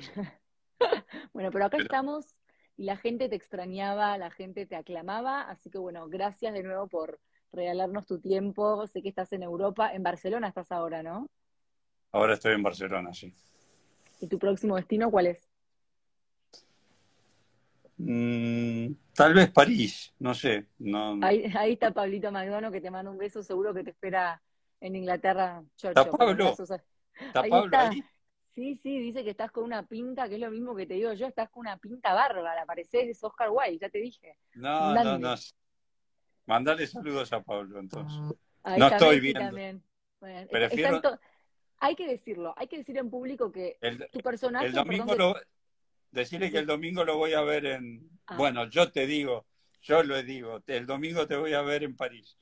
bueno, pero acá estamos y la gente te extrañaba, la gente te aclamaba, así que bueno, gracias de nuevo por regalarnos tu tiempo. Sé que estás en Europa, en Barcelona estás ahora, ¿no? Ahora estoy en Barcelona, sí. ¿Y tu próximo destino cuál es? Mm, tal vez París, no sé. No... Ahí, está Pablito McDonough que te manda un beso, seguro que te espera en Inglaterra. ¿Está Pablo? ¿Está Pablo ahí? Sí, sí, dice que estás con una pinta, que es lo mismo que te digo yo, estás con una pinta bárbara, pareces Oscar Wilde, ya te dije. No, no, no. Mandale saludos a Pablo, entonces. no estoy viendo. hay que decirlo, hay que decir en público que tu personaje... El domingo lo... Decirle que el domingo lo voy a ver en... Ah. Bueno, yo te digo, yo lo digo, el domingo te voy a ver en París.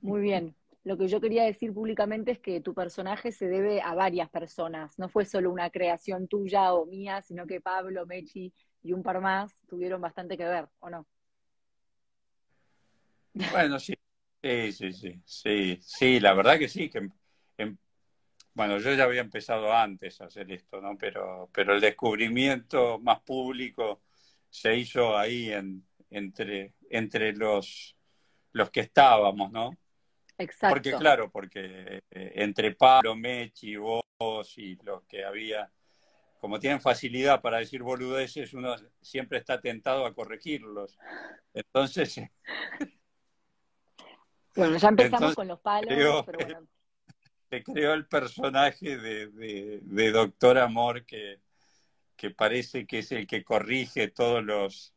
Muy bien, lo que yo quería decir públicamente es que tu personaje se debe a varias personas. No fue solo una creación tuya o mía, sino que Pablo, Mechi y un par más tuvieron bastante que ver, ¿o no? Bueno, sí, sí, sí, sí, sí, sí la verdad que sí, que bueno, yo ya había empezado antes a hacer esto, ¿no? Pero, pero el descubrimiento más público se hizo ahí en, entre, entre los, los que estábamos, ¿no? Exacto. Porque claro, porque eh, entre Pablo, Mechi, vos y los que había, como tienen facilidad para decir boludeces, uno siempre está tentado a corregirlos. Entonces... Bueno, ya empezamos con los palos, pero bueno. Se creó el personaje de, de, Doctor Amor que, que parece que es el que corrige todos los,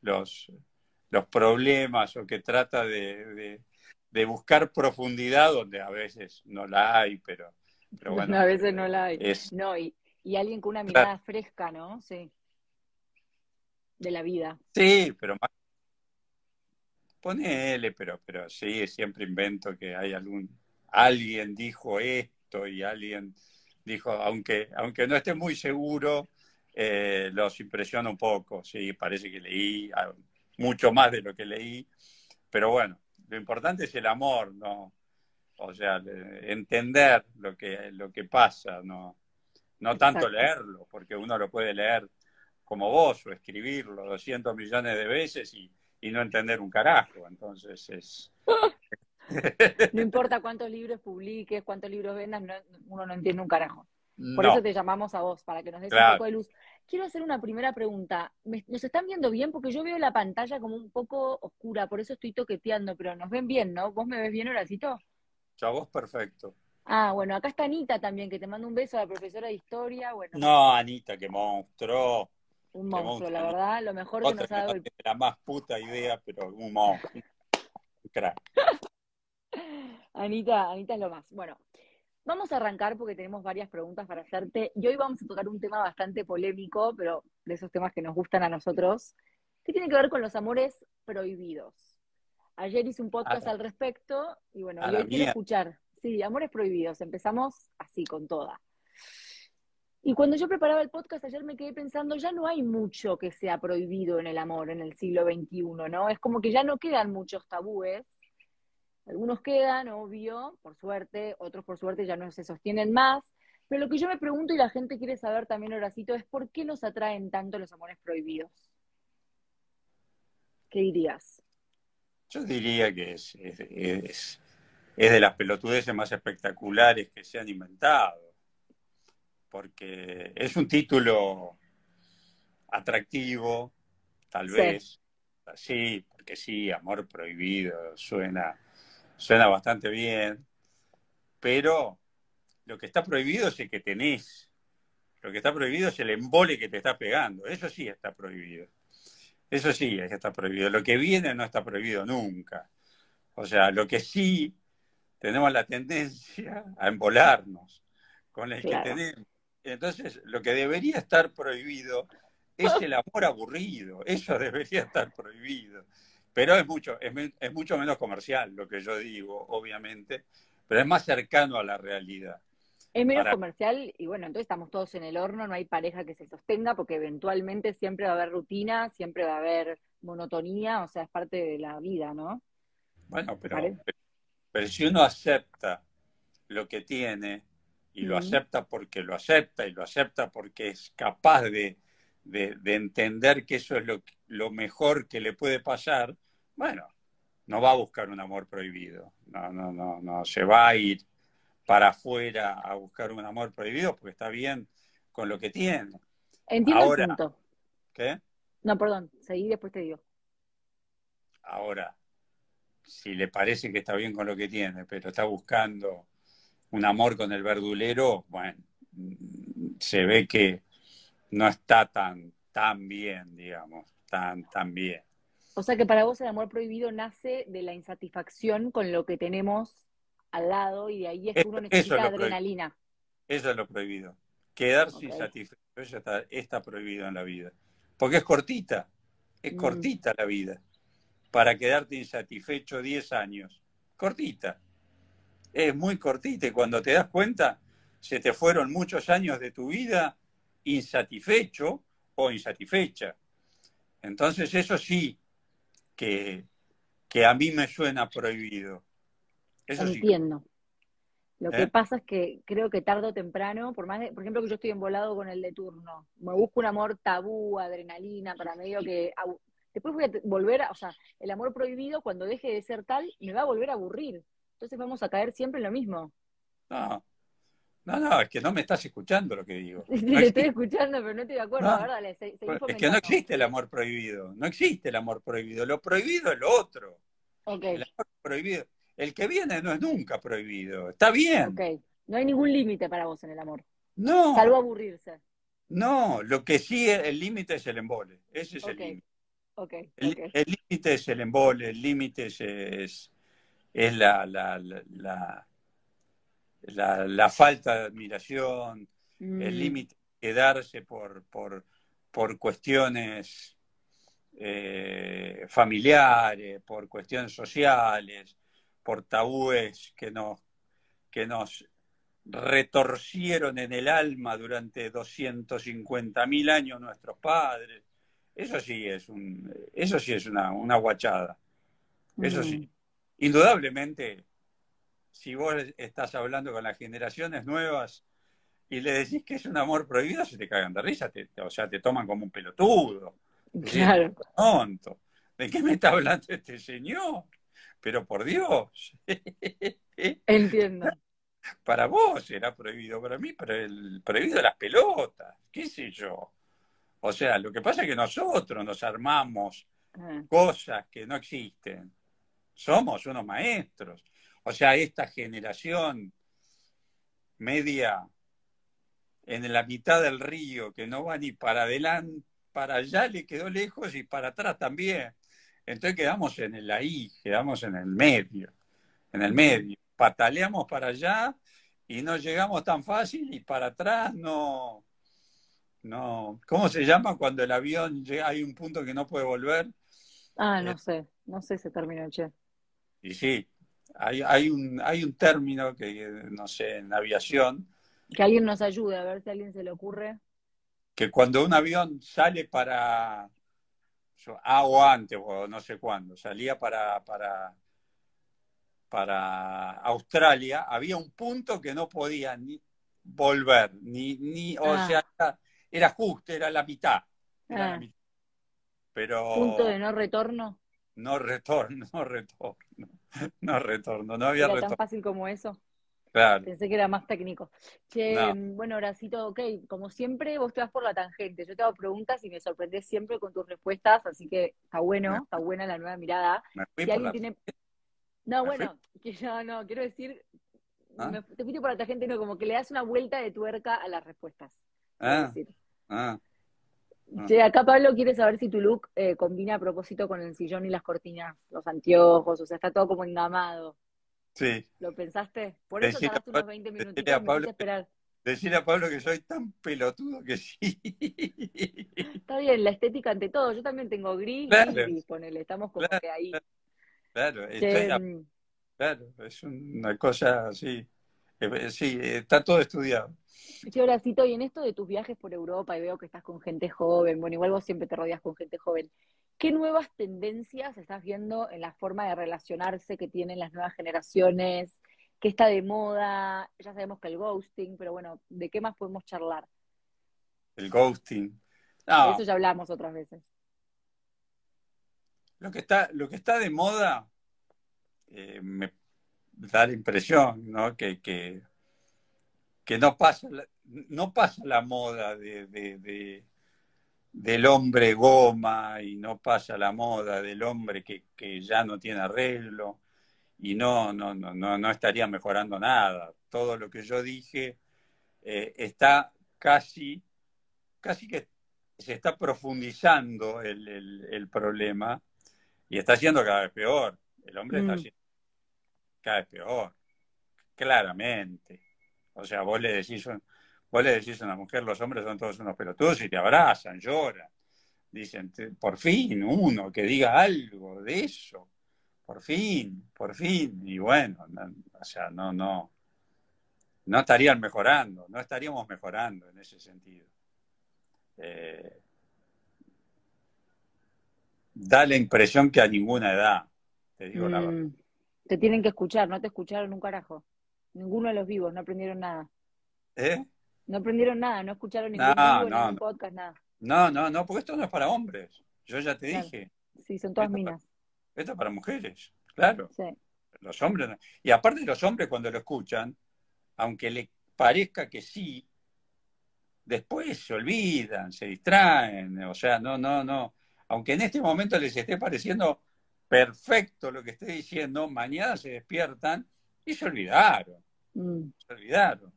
los, los problemas o que trata de, de buscar profundidad donde a veces no la hay, pero, pero bueno. A veces no la hay. No, y, alguien con una mirada fresca, ¿no? Sí. De la vida. Sí, pero más. Ponele, pero, pero sí, siempre invento que hay algún. Alguien dijo esto y alguien dijo, aunque, aunque no esté muy seguro, eh, los impresiona un poco. Sí, parece que leí ah, mucho más de lo que leí, pero bueno, lo importante es el amor, ¿no? O sea, entender lo que, lo que pasa, ¿no? No tanto leerlo, porque uno lo puede leer como vos o escribirlo 200 millones de veces y, no entender un carajo. Entonces es... no importa cuántos libros publiques, cuántos libros vendas, uno no entiende un carajo. Por eso te llamamos a vos, para que nos des un poco de luz. Quiero hacer una primera pregunta. ¿Nos están viendo bien? Porque yo veo la pantalla como un poco oscura, por eso estoy toqueteando, pero nos ven bien, ¿no? ¿Vos me ves bien, Horacito? Ya vos perfecto. Ah, bueno, acá está Anita también, que te mando un beso a la profesora de historia. Bueno. No, Anita, qué monstruo. Un monstruo, la verdad, lo mejor que nos ha dado el... La más puta idea, pero un monstruo. crack. Anita, Anita es lo más. Bueno, Vamos a arrancar porque tenemos varias preguntas para hacerte y hoy vamos a tocar un tema bastante polémico, pero de esos temas que nos gustan a nosotros, que tiene que ver con los amores prohibidos. Ayer hice un podcast al respecto y bueno, hoy quiero escuchar. Sí, amores prohibidos. Empezamos así con toda. Y cuando yo preparaba el podcast ayer me quedé pensando, ya no hay mucho que sea prohibido en el amor en el siglo XXI, ¿no? Es como que ya no quedan muchos tabúes algunos quedan, obvio, por suerte, otros por suerte ya no se sostienen más. Pero lo que yo me pregunto y la gente quiere saber también, Horacito, es por qué nos atraen tanto los amores prohibidos. ¿Qué dirías? Yo diría que es, es, de las pelotudeces más espectaculares que se han inventado. Porque es un título atractivo, tal vez. Sí, porque sí, amor prohibido suena suena bastante bien, pero lo que está prohibido es el que tenés. Lo que está prohibido es el embole que te está pegando. Eso sí está prohibido. Eso sí es que está prohibido. Lo que viene no está prohibido nunca. O sea, lo que sí tenemos la tendencia a embolarnos con el que tenemos. Entonces, lo que debería estar prohibido es el amor aburrido. Eso debería estar prohibido. Pero es mucho, es, mucho menos comercial lo que yo digo, obviamente, pero es más cercano a la realidad. Es menos comercial y bueno, entonces estamos todos en el horno, no hay pareja que se sostenga porque eventualmente siempre va a haber rutina, siempre va a haber monotonía, o sea, es parte de la vida, ¿no? Bueno, pero, pero si uno acepta lo que tiene y lo acepta porque lo acepta y lo acepta porque es capaz de, entender que eso es lo, lo, mejor que le puede pasar, bueno, no va a buscar un amor prohibido, no, no, no, no, se va a ir para afuera a buscar un amor prohibido porque está bien con lo que tiene. Entiendo el punto. ¿Qué? No, perdón, seguí después te digo. Ahora, si le parece que está bien con lo que tiene, pero está buscando un amor con el verdulero, bueno, se ve que no está tan, tan bien, digamos, tan, tan bien. O sea que para vos el amor prohibido nace de la insatisfacción con lo que tenemos al lado y de ahí es que uno necesita adrenalina. Eso es lo prohibido. Quedarse insatisfecho está, está, prohibido en la vida. Porque es cortita, es mm. cortita la vida para quedarte insatisfecho 10 años. Cortita. Es muy cortita y cuando te das cuenta, se te fueron muchos años de tu vida insatisfecho o insatisfecha. Entonces eso sí que, que a mí me suena prohibido. Eso Entiendo. Lo que ¿Eh? pasa es que creo que tarde o temprano, por más por ejemplo que yo estoy embolado con el de turno, me busco un amor tabú, adrenalina, para medio que Después voy a volver, a, o sea, el amor prohibido cuando deje de ser tal me va a volver a aburrir. Entonces vamos a caer siempre en lo mismo. No, no, no, es que no me estás escuchando lo que digo. Sí, estoy escuchando, pero no estoy de acuerdo. No. es que no existe el amor prohibido, no existe el amor prohibido. Lo prohibido es lo otro. Okay. El amor prohibido. El que viene no es nunca prohibido. Está bien. Ok. No hay ningún límite para vos en el amor. No. Salvo aburrirse. No, lo que sí, el límite es el embole. Ese es el límite. Okay, el límite es el embole, el límite es, es, la, la, la, la, falta de admiración, el mm. límite es quedarse por, por, por cuestiones eh, familiares, por cuestiones sociales, por tabúes que nos, que nos retorcieron en el alma durante 250.000 años nuestros padres eso sí es un, eso sí es una, una guachada. Eso sí. Indudablemente, si vos estás hablando con las generaciones nuevas y le decís que es un amor prohibido, se te cagan de risa, o sea, te toman como un pelotudo. Claro. Tonto. ¿De qué me está hablando este señor? Pero por Dios. Entiendo. Para vos era prohibido, para mí, pero el prohibido las pelotas, qué sé yo. O sea, lo que pasa es que nosotros nos armamos ah. cosas que no existen. Somos unos maestros. O sea, esta generación media en la mitad del río, que no va ni para adelante, para allá le quedó lejos y para atrás también. Entonces quedamos en el ahí, quedamos en el medio, en el medio. Pataleamos para allá y no llegamos tan fácil y para atrás no, no, ¿cómo se llama cuando el avión llega, hay un punto que no puede volver? Ah, no eh, sé, no sé ese término, che. Y sí, hay, hay, un, hay un término que, no sé, en aviación. Que alguien nos ayude, a ver si a alguien se le ocurre. Que cuando un avión sale para, ah, o antes, o no sé cuándo, salía para, para, para Australia, había un punto que no podía ni volver, ni, ni o ah. sea, era justo, era la mitad. Ah. Pero. ¿Punto de no retorno? No retorno, no retorno. No retorno, no había ¿Era retorno. tan fácil como eso? Claro. Pensé que era más técnico. Che, bueno, Horacito, ok, como siempre, vos te vas por la tangente. Yo te hago preguntas y me sorprendes siempre con tus respuestas, así que está bueno, está buena la nueva mirada. si alguien tiene... No, bueno, no, no, quiero decir, ¿Ah? te fuiste por la tangente, no, como que le das una vuelta de tuerca a las respuestas. Ah. Ah. Ah. acá Pablo quiere saber si tu look eh, combina a propósito con el sillón y las cortinas, los anteojos, o sea, está todo como engamado. Sí. ¿Lo pensaste? Por eso tardaste unos 20 minutos a Pablo, esperar. Decirle a Pablo que soy tan pelotudo que sí. Está bien, la estética ante todo. Yo también tengo gris, claro. gris, ponele, estamos como que ahí. Claro, claro, es una cosa así. Eh, sí, está todo estudiado. Sí, Horacito, y en esto de tus viajes por Europa, y veo que estás con gente joven, bueno, igual vos siempre te rodeas con gente joven, ¿qué nuevas tendencias estás viendo en la forma de relacionarse que tienen las nuevas generaciones? qué está de moda, ya sabemos que el ghosting, pero bueno, ¿de qué más podemos charlar? El ghosting. De eso ya hablamos otras veces. Lo que está, lo que está de moda, eh, me da la impresión, ¿no? Que, que, no pasa la, no pasa la moda de, del hombre goma y no pasa la moda del hombre que, ya no tiene arreglo y no, no, no, no, estaría mejorando nada. Todo lo que yo dije eh, está casi, casi que se está profundizando el, problema y está siendo cada vez peor. El hombre está mm. Cada vez peor, claramente. O sea, vos le decís, vos le decís a una mujer, los hombres son todos unos pelotudos y te abrazan, lloran. Dicen, por fin, uno que diga algo de eso. Por fin, por fin. Y bueno, o sea, no, no, no estarían mejorando, no estaríamos mejorando en ese sentido. Eh, da la impresión que a ninguna edad, te digo la verdad. Te tienen que escuchar, no te escucharon un carajo. Ninguno de los vivos, no aprendieron nada. ¿Eh? No aprendieron nada, no escucharon ningún vivo, ningún podcast, nada. No, no, no, porque esto no es para hombres. Yo ya te dije. Sí, son todas minas. esto es para mujeres, claro. Sí. Los hombres. Y aparte los hombres cuando lo escuchan, aunque le parezca que sí, después se olvidan, se distraen, o sea, no, no, no. Aunque en este momento les esté pareciendo perfecto lo que estoy diciendo, mañana se despiertan y se olvidaron. Mm. Se olvidaron.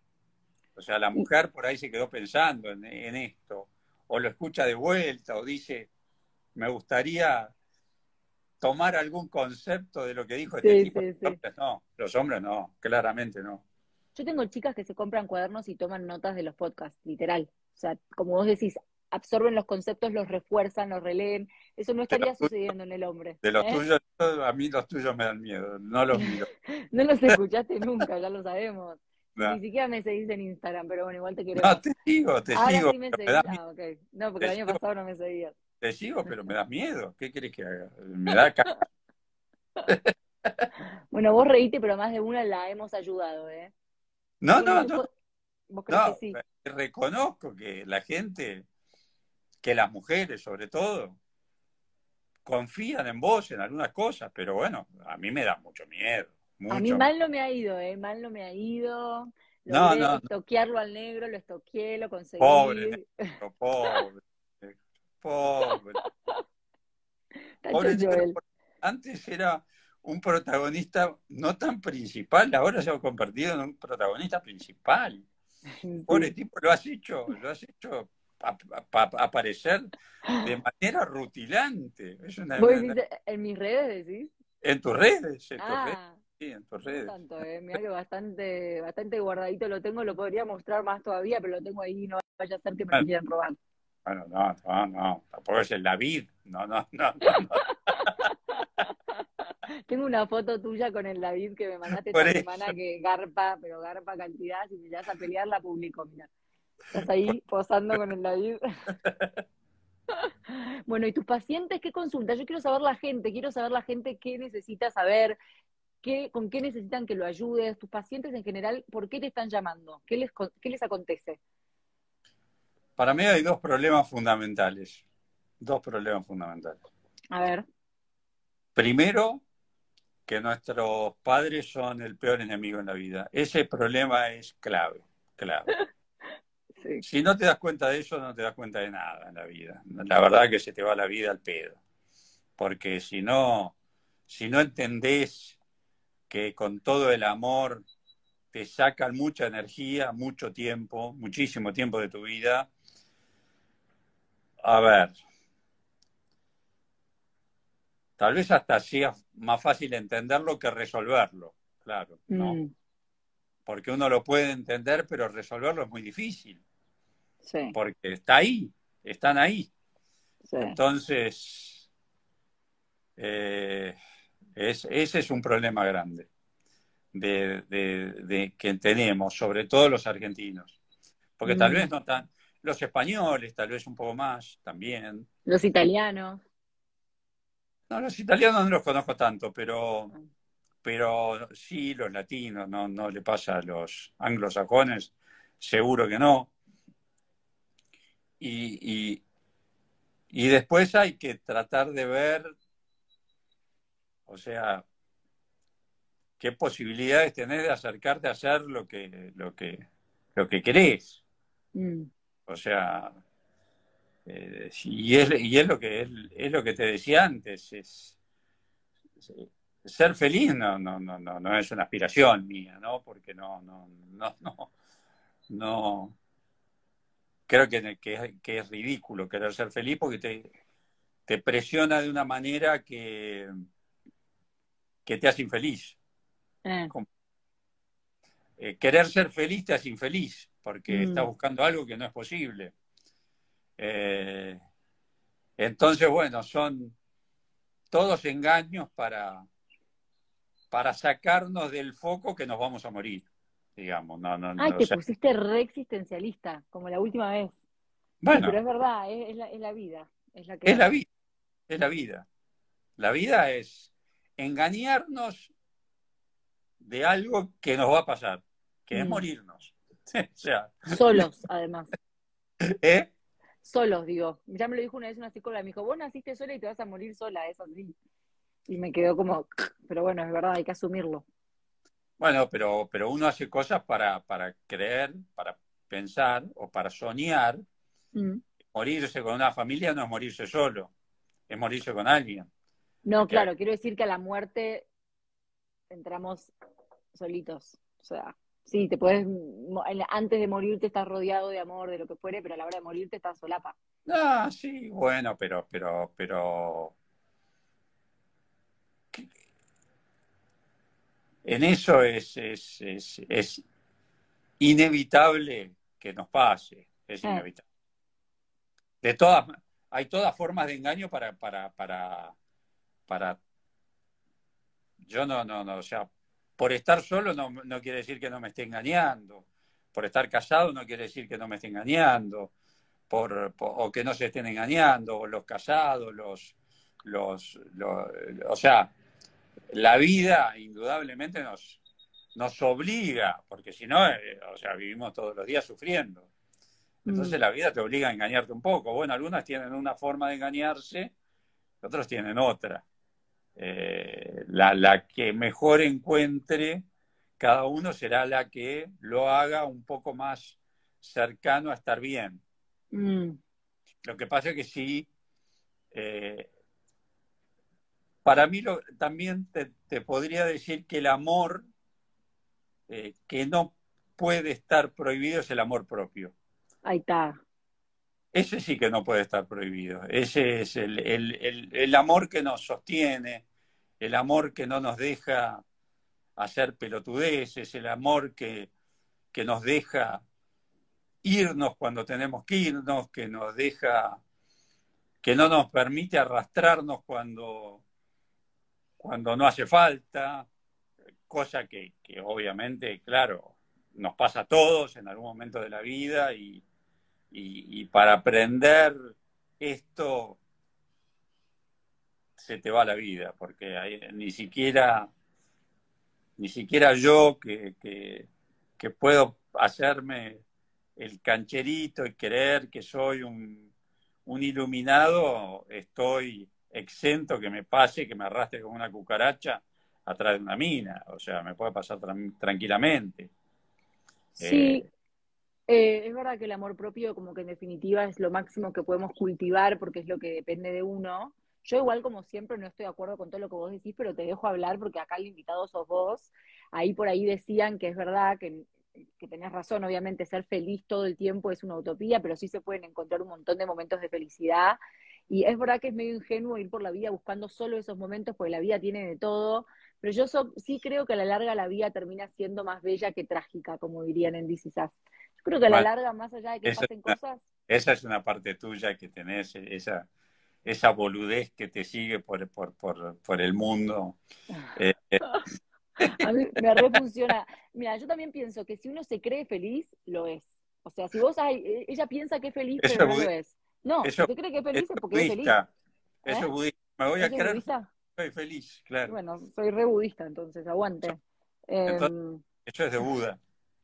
O sea, la mujer por ahí se quedó pensando en, esto, o lo escucha de vuelta, o dice, me gustaría tomar algún concepto de lo que dijo este tipo. los hombres no, los hombres no, claramente no. Yo tengo chicas que se compran cuadernos y toman notas de los podcasts, literal. O sea, como vos decís, absorben los conceptos, los refuerzan, los releen. Eso no estaría sucediendo en el hombre. De los ¿eh? tuyos, a mí los tuyos me dan miedo, no los miro. no los escuchaste nunca, ya lo sabemos. Ni siquiera me seguís en Instagram, pero bueno, igual te quiero. No, te sigo, te sigo. Sí me seguís. Ah, okay. No, porque el año pasado no me seguías. Te sigo, pero me das miedo. ¿Qué querés que haga? Me da cara. bueno, vos reíste, pero más de una la hemos ayudado, ¿eh? No, no, no. ¿Vos crees que sí? Reconozco que la gente que las mujeres sobre todo confían en vos en algunas cosas, pero bueno, a mí me da mucho miedo. A mí mal no me ha ido, ¿eh? Mal no me ha ido. no, no, estoquearlo al negro, lo estoqueé, lo conseguí. Pobre, pobre, pobre. pobre antes era un protagonista no tan principal, ahora se ha convertido en un protagonista principal. Pobre tipo, lo has hecho, lo has hecho aparecer de manera rutilante. Es una, ¿En mis redes decís? En tus redes, en tus ah. redes. Sí, en tus redes. Tanto, eh. Mira que bastante, bastante guardadito lo tengo, lo podría mostrar más todavía, pero lo tengo ahí, no vaya a ser que me quieran robar. Bueno, no, no, no, tampoco es el David, no, no, no. no, Tengo una foto tuya con el David que me mandaste esta semana que garpa, pero garpa cantidad, si me llegas a pelear la publico, mira. Estás ahí posando con el David. bueno, ¿y tus pacientes qué consultas? Yo quiero saber la gente, quiero saber la gente qué necesita saber, qué, con qué necesitan que lo ayudes, tus pacientes en general, ¿por qué te están llamando? ¿Qué les, qué les acontece? Para mí hay dos problemas fundamentales. Dos problemas fundamentales. A ver. Primero, que nuestros padres son el peor enemigo en la vida. Ese problema es clave, clave. Si no te das cuenta de eso, no te das cuenta de nada en la vida. La verdad que se te va la vida al pedo. Porque si no, si no entendés que con todo el amor te sacan mucha energía, mucho tiempo, muchísimo tiempo de tu vida, a ver, tal vez hasta sea más fácil entenderlo que resolverlo, claro, ¿no? Mm. Porque uno lo puede entender, pero resolverlo es muy difícil. Porque está ahí, están ahí. Entonces, eh, ese es un problema grande de, que tenemos, sobre todo los argentinos. Porque tal mm. vez no tan, los españoles, tal vez un poco más también. Los italianos. No, los italianos no los conozco tanto, pero, pero sí los latinos, no, no le pasa a los anglosajones, seguro que no. Y, y, después hay que tratar de ver, o sea, qué posibilidades tenés de acercarte a hacer lo que, lo que, lo que querés. Mm. O sea, eh, y, es, y es lo que es, lo que te decía antes, es, ser feliz no, no, no, no, no es una aspiración mía, ¿no? Porque no, no, no, no, no creo que, que, es ridículo querer ser feliz porque te, te presiona de una manera que, que te hace infeliz. Eh. Eh, querer ser feliz te hace infeliz porque mm. estás buscando algo que no es posible. Eh, entonces, bueno, son todos engaños para, para sacarnos del foco que nos vamos a morir, digamos. No, no, Ay, te pusiste re existencialista, como la última vez. Bueno. pero es verdad, es, la, vida. Es la, que es la vida. Es la vida. La vida es engañarnos de algo que nos va a pasar, que es mm. morirnos. Solos, además. ¿Eh? solos, digo. Ya me lo dijo una vez una psicóloga, me dijo, vos naciste sola y te vas a morir sola, es así. Y me quedó como, pero bueno, es verdad, hay que asumirlo. Bueno, pero, pero uno hace cosas para, para creer, para pensar o para soñar. Mm. Morirse con una familia no es morirse solo, es morirse con alguien. No, claro, quiero decir que a la muerte entramos solitos. O sea, Sí, te puedes, antes de morirte estás rodeado de amor, de lo que fuere, pero a la hora de morirte estás solapa. Ah, sí, bueno, pero, pero, pero. En eso es, es, es, es inevitable que nos pase, es inevitable. De todas, hay todas formas de engaño para, para, para, para. Yo no, no, no, o sea, por estar solo no, quiere decir que no me esté engañando. Por estar casado no quiere decir que no me esté engañando. Por, o que no se estén engañando, o los casados, los, los, o sea, la vida indudablemente nos, nos obliga, porque si no, eh, o sea, vivimos todos los días sufriendo. Entonces mm. la vida te obliga a engañarte un poco. Bueno, algunas tienen una forma de engañarse, otros tienen otra. Eh, la, que mejor encuentre cada uno será la que lo haga un poco más cercano a estar bien. Mm. Lo que pasa es que sí, eh, para mí también te, podría decir que el amor eh, que no puede estar prohibido es el amor propio. Ahí está. Ese sí que no puede estar prohibido. Ese es el, amor que nos sostiene, el amor que no nos deja hacer pelotudeces, el amor que, que nos deja irnos cuando tenemos que irnos, que nos deja, que no nos permite arrastrarnos cuando, cuando no hace falta, cosa que, obviamente, claro, nos pasa a todos en algún momento de la vida y, y, para aprender esto se te va la vida, porque ni siquiera ni siquiera yo que, que, puedo hacerme el cancherito y creer que soy un, un, iluminado, estoy exento que me pase, que me arrastre como una cucaracha atrás de una mina. O sea, me puede pasar tranquilamente. Sí, eh, eh, es verdad que el amor propio como que en definitiva es lo máximo que podemos cultivar porque es lo que depende de uno. Yo igual como siempre no estoy de acuerdo con todo lo que vos decís, pero te dejo hablar porque acá el invitado sos vos. Ahí por ahí decían que es verdad que, que tenés razón, obviamente ser feliz todo el tiempo es una utopía, pero sí se pueden encontrar un montón de momentos de felicidad. Y es verdad que es medio ingenuo ir por la vida buscando solo esos momentos, porque la vida tiene de todo, pero yo sí creo que a la larga la vida termina siendo más bella que trágica, como dirían en DC Yo creo que a la larga, más allá de que pasen cosas... Esa es una parte tuya que tenés, esa, esa boludez que te sigue por, por, por, por el mundo. Eh, eh. A mí me refunciona. Mira, yo también pienso que si uno se cree feliz, lo es. O sea, si vos hay, ella piensa que es feliz, pero no lo es. No, si se cree que es feliz es porque es feliz. Eso es budista. Me voy a creer. soy feliz, claro. Bueno, soy re budista, entonces, aguante. Em, eso es de Buda,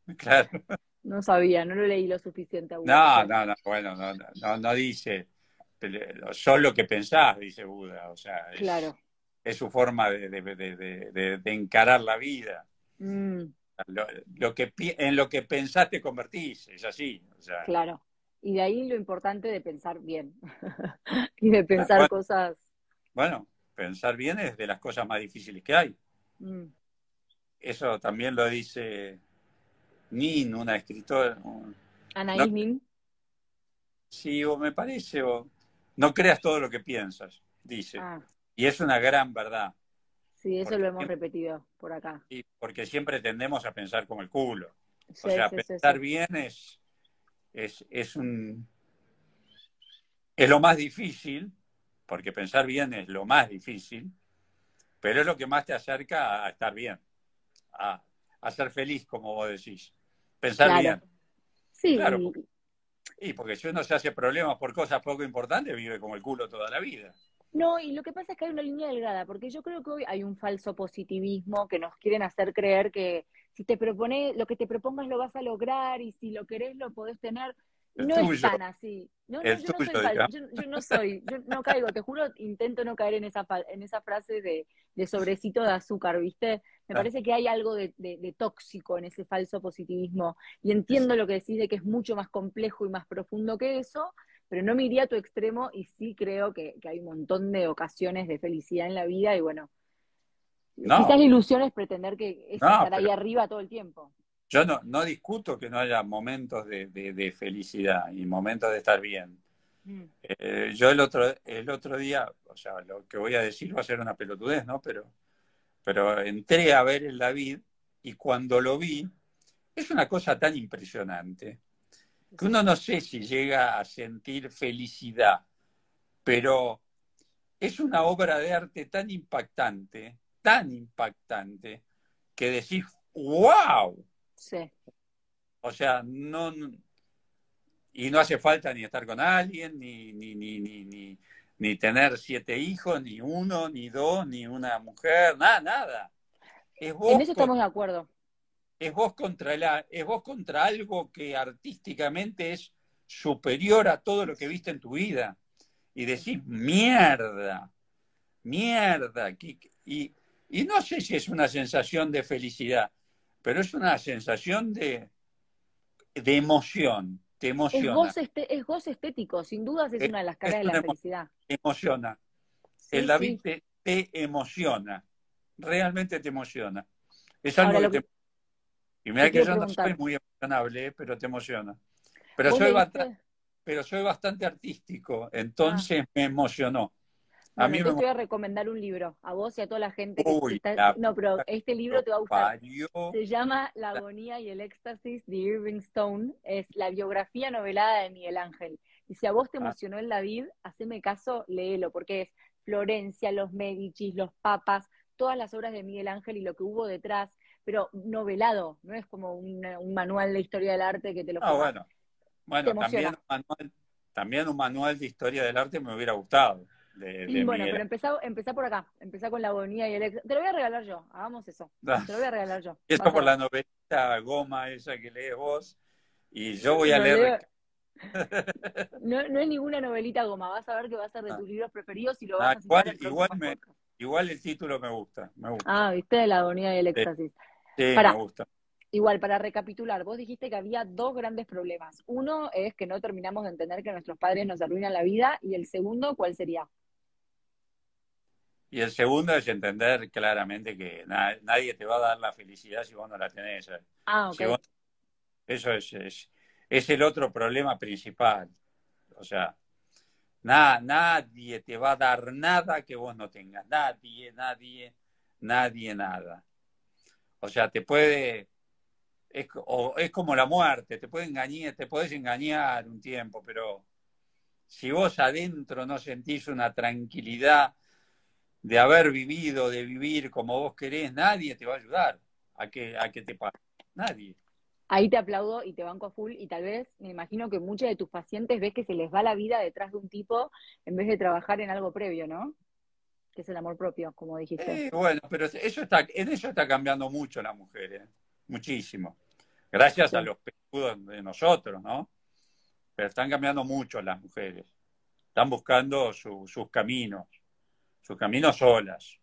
claro. No sabía, no lo leí lo suficiente a Buda. No, no, no, bueno, no, no, no dice, solo lo que pensás, dice Buda, o sea, es, claro. es su forma de, de, de encarar la vida. Mm. Lo, que, en lo que pensás te convertís, es así. O sea, claro. Y de ahí lo importante de pensar bien y de pensar cosas. Bueno, pensar bien es de las cosas más difíciles que hay. Mm. Eso también lo dice Nin, una escritora. Anaís Nin. Sí, o me parece, o no creas todo lo que piensas, dice. Ah. Y es una gran verdad. Sí, eso lo hemos repetido por acá. Sí, porque siempre tendemos a pensar como el culo. o sea, pensar bien es, es, es un es lo más difícil, porque pensar bien es lo más difícil, pero es lo que más te acerca a estar bien, a, ser feliz, como vos decís. Pensar bien. Sí. Claro, y porque si uno se hace problemas por cosas poco importantes, vive como el culo toda la vida. No, y lo que pasa es que hay una línea delgada, porque yo creo que hoy hay un falso positivismo que nos quieren hacer creer que si te propones, lo que te propongas lo vas a lograr y si lo querés lo podés tener. no es tan así. No, no, yo, no soy yo, no soy, yo no caigo, te juro, intento no caer en esa, en esa frase de, de sobrecito de azúcar, ¿viste? Me ah. parece que hay algo de, de, tóxico en ese falso positivismo. Y entiendo lo que decís de que es mucho más complejo y más profundo que eso, pero no me iría a tu extremo y sí creo que, hay un montón de ocasiones de felicidad en la vida y bueno, no. quizás la ilusión es pretender que es estar ahí arriba todo el tiempo. Yo no, no discuto que no haya momentos de, felicidad y momentos de estar bien. Mm. Eh, yo el otro, el otro día, o sea, lo que voy a decir va a ser una pelotudez, ¿no? Pero, pero entré a ver el David y cuando lo vi, es una cosa tan impresionante que uno no sé si llega a sentir felicidad, pero es una obra de arte tan impactante, tan impactante, que decís, wow. Sí. O sea, no, y no hace falta ni estar con alguien, ni, ni, ni, ni, ni, tener siete hijos, ni uno, ni dos, ni una mujer, nada, nada. en eso estamos de acuerdo es vos contra la, es vos contra algo que artísticamente es superior a todo lo que viste en tu vida. Y decís, mierda, mierda. Y, y no sé si es una sensación de felicidad, pero es una sensación de, de emoción. Te emociona. Es este, es gozo estético, sin dudas es, una de las caras de la felicidad. Te emociona. el David te, emociona. Realmente te emociona. Es algo que, te y mira que yo no soy muy emocionable, pero te emociona. Pero soy, bastante, pero soy bastante artístico, entonces ah. me emocionó. A mí me... te voy a recomendar un libro, a vos y a toda la gente. Que está... No, pero este libro te va a gustar. Se llama La agonía y el éxtasis de Irving Stone. Es la biografía novelada de Miguel Ángel. Y si a vos te ah. emocionó el David, haceme caso, léelo, porque es Florencia, los Medici, los papas, todas las obras de Miguel Ángel y lo que hubo detrás, pero novelado, no es como un, manual de historia del arte que te lo Ah, bueno. Bueno, también un, manual, también un manual de historia del arte me hubiera gustado. De, bueno, pero empezá, empezá, por acá, empezá con la agonía y el ex... Te lo voy a regalar yo, hagamos eso. Te lo voy a regalar yo. Esto por la novelita goma esa que lees vos, y yo voy a leer... no, no es ninguna novelita goma, vas a ver que va a ser de ah. tus libros preferidos y lo vas a igual, igual, me, igual el título me gusta, me gusta. Ah, viste, la agonía y el éxtasis. Sí, me gusta. Igual, para recapitular, vos dijiste que había dos grandes problemas. Uno es que no terminamos de entender que nuestros padres nos arruinan la vida y el segundo, ¿cuál sería? Y el segundo es entender claramente que nadie te va a dar la felicidad si vos no la tenés. Ah, ok. eso es, es, es, el otro problema principal. O sea, nadie te va a dar nada que vos no tengas. Nadie, nadie, nadie, nada. O sea, te puede, es, o es como la muerte, te puede engañar, te puedes engañar un tiempo, pero si vos adentro no sentís una tranquilidad de haber vivido, de vivir como vos querés, nadie te va a ayudar a que, a que te pase. Nadie. Ahí te aplaudo y te banco a full y tal vez me imagino que muchos de tus pacientes ves que se les va la vida detrás de un tipo en vez de trabajar en algo previo, ¿no? que es el amor propio, como dijiste. Eh, bueno, pero eso está, en eso está cambiando mucho la mujer, ¿eh? muchísimo. Gracias a los peludos de nosotros, ¿no? Pero están cambiando mucho las mujeres. Están buscando sus caminos, sus caminos solas,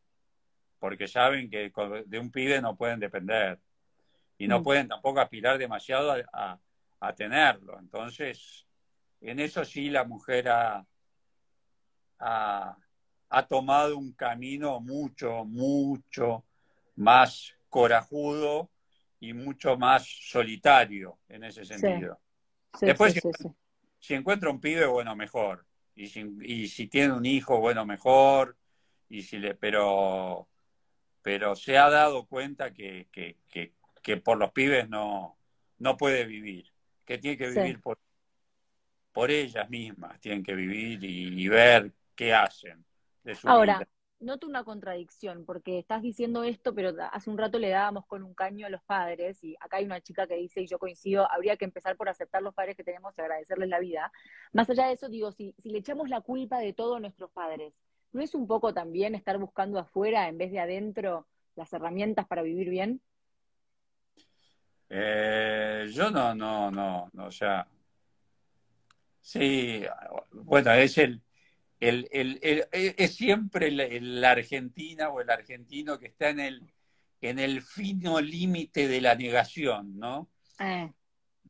porque saben que de un pibe no pueden depender y no mm. pueden tampoco aspirar demasiado a, a tenerlo. Entonces, en eso sí la mujer ha, ha, tomado un camino mucho, mucho más corajudo y mucho más solitario en ese sentido. Después, si, encuentra un pibe, bueno, mejor. Y si, y si tiene un hijo, bueno, mejor. Y si le, pero, pero se ha dado cuenta que, que, que, por los pibes no, no puede vivir, que tiene que vivir por, por ellas mismas, tienen que vivir y ver qué hacen. Ahora, noto una contradicción, porque estás diciendo esto, pero hace un rato le dábamos con un caño a los padres, y acá hay una chica que dice, y yo coincido, habría que empezar por aceptar los padres que tenemos y agradecerles la vida. Más allá de eso, digo, si, si le echamos la culpa de todo a nuestros padres, ¿no es un poco también estar buscando afuera en vez de adentro las herramientas para vivir bien? Eh, yo no, no, no, no, o sea, sí, bueno, es el, el, el, e, es siempre la argentina o el argentino que está en el, en el fino límite de la negación, ¿no? Eh.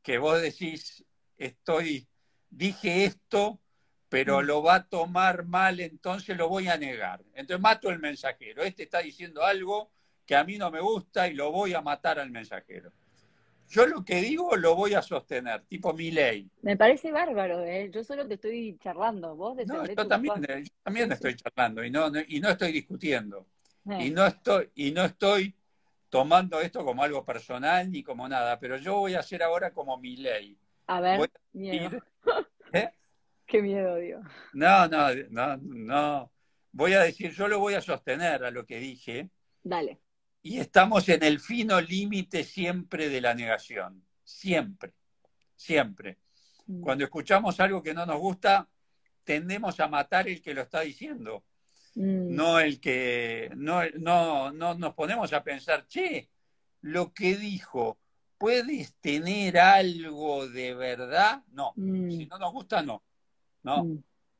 Que vos decís, estoy, dije esto, pero mm. lo va a tomar mal, entonces lo voy a negar. Entonces mato el mensajero. Este está diciendo algo que a mí no me gusta y lo voy a matar al mensajero yo lo que digo lo voy a sostener, tipo mi ley. Me parece bárbaro, ¿eh? yo solo te estoy charlando, vos No, yo también, eh, yo también estoy charlando y no, y no estoy discutiendo. Eh. Y, no estoy, y no estoy tomando esto como algo personal ni como nada, pero yo voy a hacer ahora como mi ley. A ver, miedo. ¿eh? Qué miedo, Dios. No, no, no, no. Voy a decir, yo lo voy a sostener a lo que dije. Dale. Y estamos en el fino límite siempre de la negación, siempre, siempre. Mm. Cuando escuchamos algo que no nos gusta, tendemos a matar el que lo está diciendo, mm. no el que, no, no, no nos ponemos a pensar, che, lo que dijo, ¿puedes tener algo de verdad? No, mm. si no nos gusta, no. No,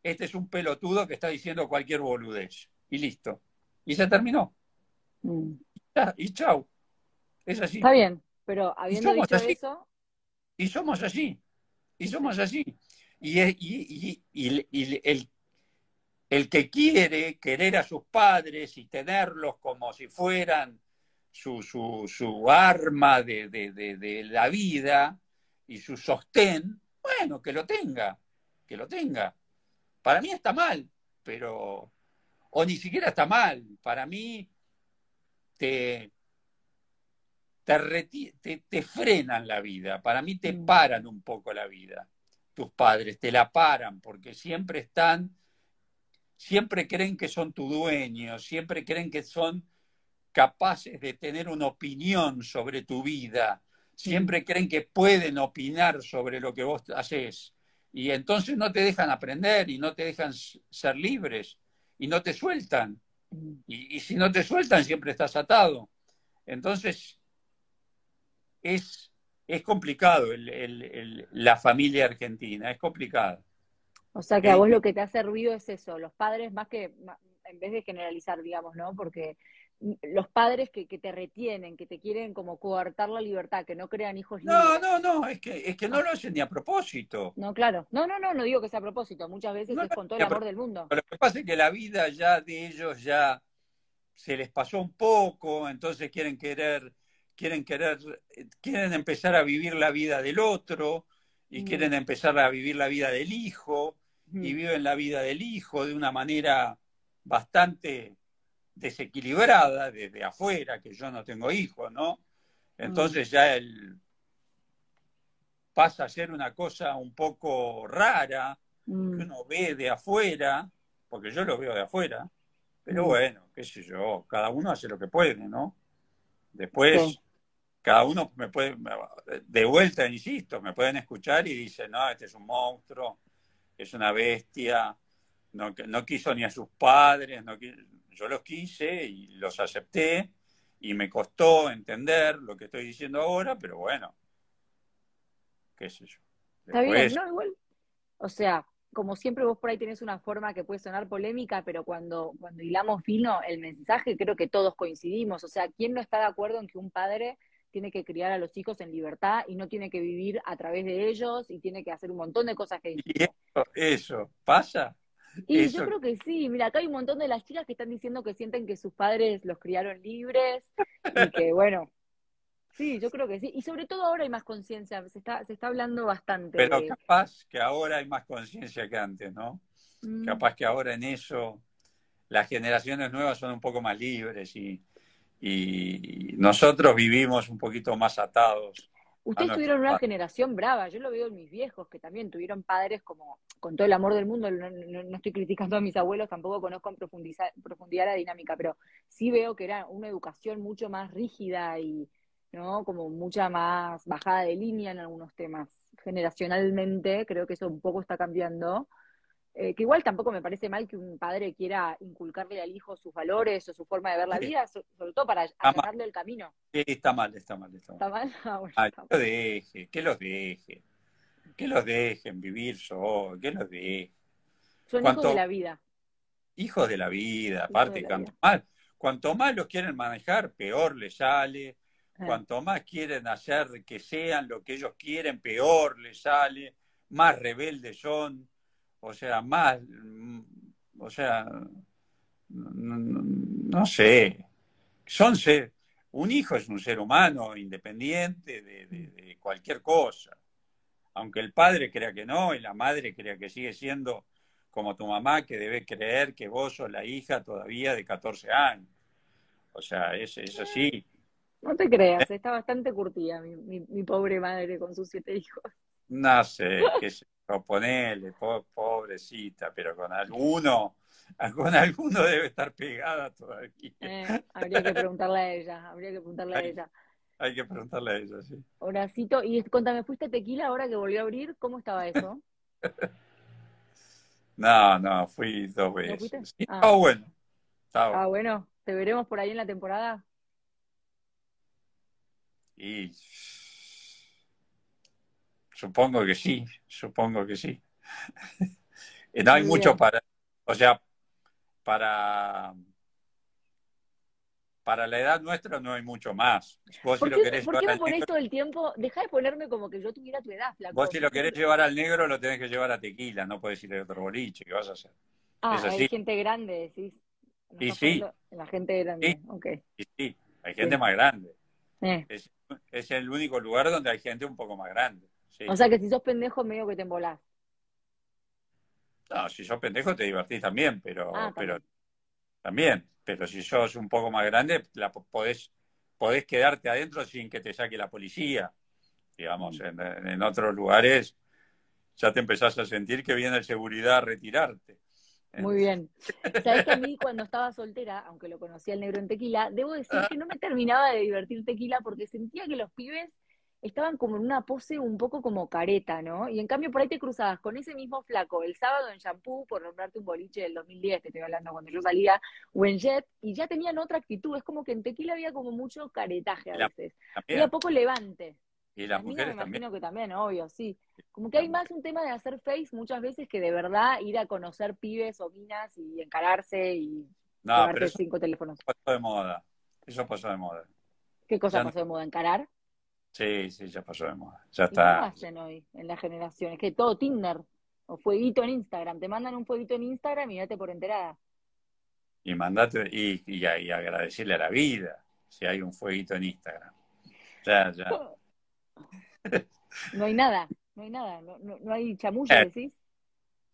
este es un pelotudo que está diciendo cualquier boludez. Y listo. Y se terminó y chau. Es así. Está bien, pero habiendo dicho eso. Y somos así. Y somos así. Y, y, y, el, el, que quiere querer a sus padres y tenerlos como si fueran su, su, su arma de, de, de, de, la vida y su sostén, bueno, que lo tenga, que lo tenga. Para mí está mal, pero, o ni siquiera está mal. Para mí te, te, frenan la vida, para mí te mm. paran un poco la vida, tus padres, te la paran porque siempre están, siempre creen que son tu dueño, siempre creen que son capaces de tener una opinión sobre tu vida, siempre creen que pueden opinar sobre lo que vos haces y entonces no te dejan aprender y no te dejan ser libres y no te sueltan. Y, si no te sueltan, siempre estás atado. Entonces, es, es complicado la familia argentina, es complicado. O sea que a vos lo que te hace ruido es eso, los padres más que, en vez de generalizar, digamos, ¿no? Porque los padres que, te retienen, que te quieren como coartar la libertad, que no crean hijos No, no, no, es que, es que no lo hacen ni a propósito. No, claro. No, no, no, no digo que sea a propósito. Muchas veces es con todo el amor del mundo. Pero lo que pasa es que la vida ya de ellos ya se les pasó un poco, entonces quieren querer, quieren querer, quieren empezar a vivir la vida del otro y mm. quieren empezar a vivir la vida del hijo y mm. viven la vida del hijo de una manera bastante desequilibrada desde afuera, que yo no tengo hijos, ¿no? Entonces ya él pasa a ser una cosa un poco rara, que mm. uno ve de afuera, porque yo lo veo de afuera, pero mm. bueno, qué sé yo, cada uno hace lo que puede, ¿no? Después, cada uno me puede, de vuelta, insisto, me pueden escuchar y dicen, no, este es un monstruo, es una bestia, no, no quiso ni a sus padres, no yo los quise y los acepté y me costó entender lo que estoy diciendo ahora, pero bueno, qué sé yo. Está bien, no, igual. O sea, como siempre vos por ahí tenés una forma que puede sonar polémica, pero cuando, cuando hilamos fino el mensaje, creo que todos coincidimos. O sea, ¿quién no está de acuerdo en que un padre tiene que criar a los hijos en libertad y no tiene que vivir a través de ellos y tiene que hacer un montón de cosas que ¿Y eso, eso pasa? Y yo creo que sí, mira, acá hay un montón de las chicas que están diciendo que sienten que sus padres los criaron libres y que bueno, Sí, yo creo que sí. Y sobre todo ahora hay más conciencia, se está, se está hablando bastante. Pero capaz que ahora hay más conciencia que antes, ¿no? Mm. Capaz que ahora en eso las generaciones nuevas son un poco más libres y, y nosotros vivimos un poquito más atados. Ustedes tuvieron una generación brava, yo lo veo en mis viejos, que también tuvieron padres como con todo el amor del mundo, no, estoy criticando a mis abuelos, tampoco conozco en profundidad la dinámica, pero sí veo que era una educación mucho más rígida y, ¿no? Como mucha más bajada de línea en algunos temas. Generacionalmente creo que eso un poco está cambiando. Eh, que igual tampoco me parece mal que un padre quiera inculcarle al hijo sus valores o su forma de ver la vida, sobre todo para allanarle el camino. Sí, está mal, está mal. Está mal, ¿Está mal? Ah, que lo deje, que los deje. Que los dejen vivir solo, que los deje. Son hijos de la vida. Hijos de la vida, aparte, cuanto, Más, cuanto más los quieren manejar, peor les sale, Cuanto más quieren hacer que sean lo que ellos quieren, peor les sale, más rebeldes son, o sea, más, o sea, no, sé, son ser, un hijo es un ser humano independiente de, cualquier cosa, aunque el padre crea que no y la madre crea que sigue siendo como tu mamá, que debe creer que vos sos la hija todavía de 14 años. O sea, es, es así. No te creas, está bastante curtida mi, mi, pobre madre con sus siete hijos. No sé, qué sé ponele, pobrecita, pero con alguno, con alguno debe estar pegada todavía. Eh, habría que preguntarle a ella, habría que preguntarle a ella. Hay que preguntarle a ella, sí. Horacito, y cuéntame, ¿fuiste a Tequila ahora que volvió a abrir? ¿Cómo estaba eso? no, no, fui dos veces. ah. bueno. Ah, bueno, ¿te veremos por ahí en la temporada? Y supongo que sí, supongo que sí. no hay mucho para, o sea, para para la edad nuestra no hay mucho más. Vos ¿Por, qué, lo querés ¿por qué me pones todo el tiempo? Deja de ponerme como que yo tuviera tu edad, flaco. Vos si lo querés llevar al negro, lo tenés que llevar a tequila, no puedes ir a otro boliche, ¿qué vas a hacer? Ah, hay gente grande, decís. y sí. La gente grande, sí. Y sí, hay gente más grande. Eh es el único lugar donde hay gente un poco más grande. O sea que si sos pendejo, medio que te embolás. No, si sos pendejo te divertís también, pero, ah, pero también. Pero si sos un poco más grande, la, podés, podés quedarte adentro sin que te saque la policía. Digamos, mm. en, en otros lugares ya te empezás a sentir que viene el seguridad a retirarte. Muy bien. Sabes que a mí cuando estaba soltera, aunque lo conocía el negro en tequila, debo decir que no me terminaba de divertir tequila porque sentía que los pibes estaban como en una pose un poco como careta, ¿no? Y en cambio por ahí te cruzabas con ese mismo flaco el sábado en shampoo, por nombrarte un boliche del 2010, te estoy hablando cuando yo salía, o en jet, y ya tenían otra actitud. Es como que en tequila había como mucho caretaje a veces. Había poco levante. Y las mujeres me imagino que también, obvio, sí. Como que hay más un tema de hacer face muchas veces que de verdad ir a conocer pibes o minas y encararse y no, pero cinco teléfonos. Pasó de moda. Eso pasó de moda. ¿Qué cosa pasó de moda? ¿Encarar? Sí, sí, ya pasó de moda. Ya está. ¿Qué hacen hoy en la generación? Es que todo Tinder o fueguito en Instagram. Te mandan un fueguito en Instagram y date por enterada. Y mandate y, y, y agradecerle a la vida si hay un fueguito en Instagram. Ya, ya. No hay nada, no hay nada, no, no, hay chamulla, eh, decís.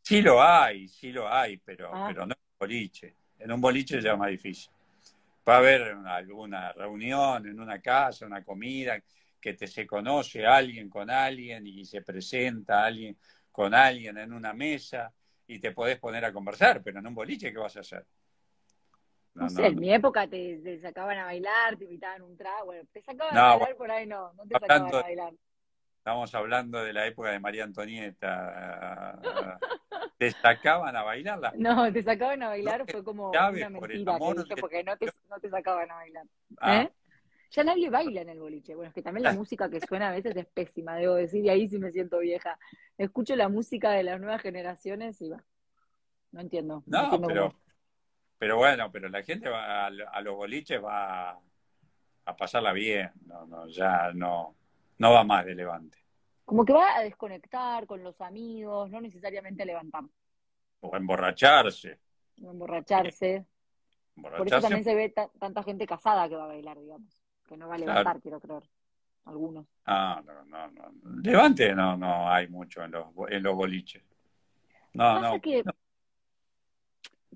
Sí lo hay, sí lo hay, pero, ah. pero no en un boliche. En un boliche ya es más difícil. Va a haber alguna reunión en una casa, una comida, que te se conoce alguien con alguien y se presenta alguien con alguien en una mesa y te podés poner a conversar, pero en un boliche, ¿qué vas a hacer? No, sé, en mi época te, sacaban a bailar, te invitaban un trago, te sacaban a bailar por ahí, no, no te sacaban a bailar. Estamos hablando de la época de María Antonieta. te sacaban a bailar las No, te sacaban a bailar, fue como una por el mentira que amor dije, de porque no te, no te sacaban a bailar. Ah, ¿Eh? Ya nadie baila en el boliche. Bueno, es que también la música que suena a veces es pésima, debo decir, y ahí sí me siento vieja. Escucho la música de las nuevas generaciones y va. No entiendo. No, No, entiendo pero, cómo- pero bueno, pero la gente va a, a los boliches va a, a pasarla bien, no, no, ya no, no va más de levante. Como que va a desconectar con los amigos, no necesariamente a levantar, O emborracharse. a emborracharse. Por eso también se ve ta- tanta gente casada que va a bailar, digamos. Que no va a levantar, Claro. quiero creer. Algunos. ah, no, no, no. Levante no, no hay mucho en los, en los boliches. No, no, que, no.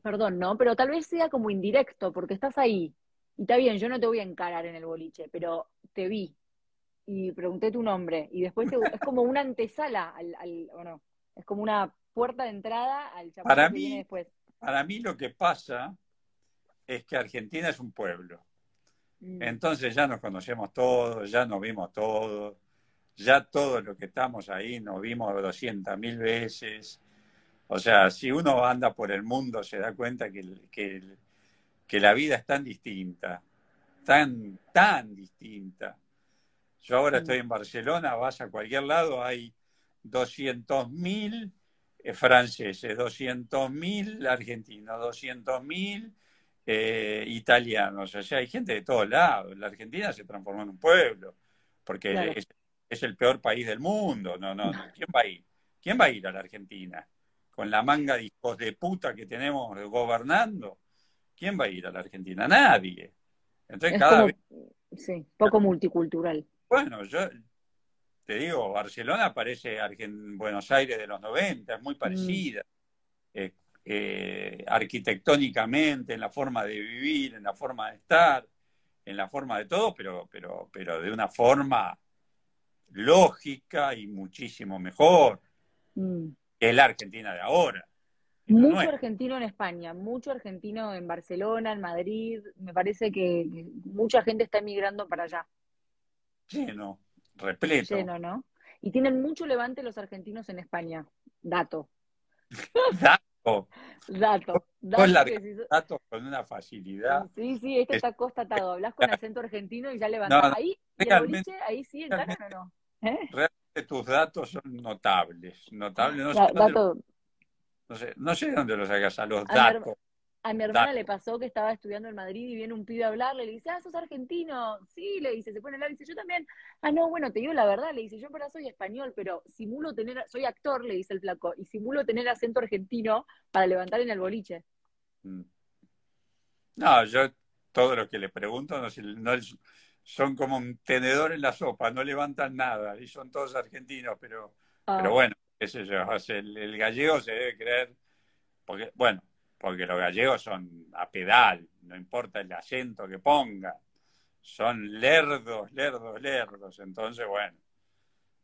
perdón, ¿no? Pero tal vez sea como indirecto, porque estás ahí. Y está bien, yo no te voy a encarar en el boliche, pero te vi y pregunté tu nombre. Y después te- es como una antesala al, al, o no, es como una puerta de entrada al Para que mí- viene después. Para mí lo que pasa es que Argentina es un pueblo. Mm. Entonces ya nos conocemos todos, ya nos vimos todos, ya todos los que estamos ahí nos vimos 200 mil veces. O sea, si uno anda por el mundo se da cuenta que, que, que la vida es tan distinta, tan, tan distinta. Yo ahora Mm. estoy en Barcelona, vas a cualquier lado, hay 200 mil eh, franceses, 200 mil argentinos, 200 mil eh, italianos. O sea, hay gente de todos lados. La Argentina se transformó en un pueblo, porque Claro. es, es el peor país del mundo. No, no, no. ¿Quién va a ir? ¿Quién va a ir a la Argentina? Con la manga de hijos de puta que tenemos gobernando. ¿Quién va a ir a la Argentina? Nadie. Entonces, Es cada como, vez, sí, poco multicultural. bueno, yo te digo, Barcelona parece Argen- Buenos Aires de los 90, es muy parecida. Eh, eh, arquitectónicamente, en la forma de vivir, en la forma de estar, en la forma de todo, pero, pero, pero de una forma lógica y muchísimo mejor Mm. que la Argentina de ahora. Mucho nuestra. argentino en España, mucho argentino en Barcelona, en Madrid. Me parece que que mucha gente está emigrando para allá. Lleno, repleto. Lleno, ¿no? Y tienen mucho levante los argentinos en España. Dato, Datos, dato, con una facilidad. Sí, sí, esto Es- está constatado. Hablas con acento argentino y ya levantás. No, no, ahí, realmente- boliche, ahí sí o no. ¿Eh? Realmente tus datos son notables, notables. No sé, dónde, no sé, no sé dónde los sacas a los A datos. A mi hermana le pasó que estaba estudiando en Madrid y viene un pibe a hablarle, le dice, ah, sos argentino. Sí, le dice, se pone a hablar, le dice, yo también. Ah, no, bueno, te digo la verdad, le dice, yo para soy español, pero simulo tener, soy actor, le dice el flaco, y simulo tener acento argentino para levantar en el boliche. Mm. No, yo todo lo que le pregunto no, no son como un tenedor en la sopa, no levantan nada y son todos argentinos, pero, Ah, pero bueno, qué sé yo, el gallego se debe creer, porque, bueno, porque los gallegos son a pedal, no importa el acento que pongan, son lerdos, lerdos, lerdos, entonces bueno,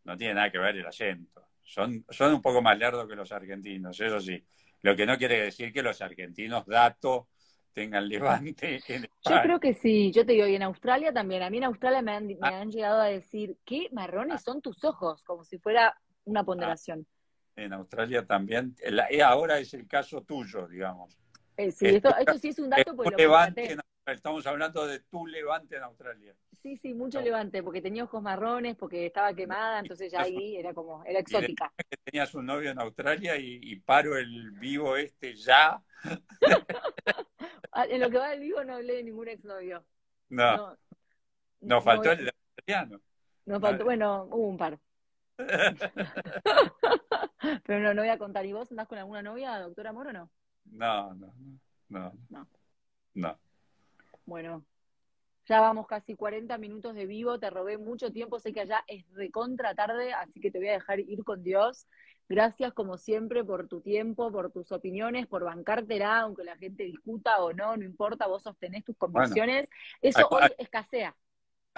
no tiene nada que ver el acento. Son, son un poco más lerdos que los argentinos, eso sí. Lo que no quiere decir que los argentinos dato tengan levante en Yo España. creo que sí, yo te digo, y en Australia también. A mí en Australia me han, me Ah. han llegado a decir, qué marrones son tus ojos, como si fuera una ponderación. En Australia también. Eh, ahora es el caso tuyo, digamos. Eh, sí, es- esto, esto sí es un dato lo levante en. Estamos hablando de tu levante en Australia. Sí, sí, mucho No. levante, porque tenía ojos marrones, porque estaba quemada, entonces ya ahí era como, era exótica. Que tenías un novio en Australia y, y paro el vivo este ya. Ah, En lo que va del vivo no hablé de ningún exnovio. No, No, nos faltó no, el australiano. nos faltó- bueno, hubo un par. Pero no, no voy a contar. ¿Y vos andás con alguna novia, doctor Amor, o no? No, no, no, No. no. No. Bueno, ya vamos casi 40 minutos de vivo, te robé mucho tiempo, sé que allá es recontra tarde, así que te voy a dejar ir con Dios. Gracias como siempre por tu tiempo, por tus opiniones, por bancártela, aunque la gente discuta o no, no importa, vos sostenés tus convicciones. Eso hoy escasea.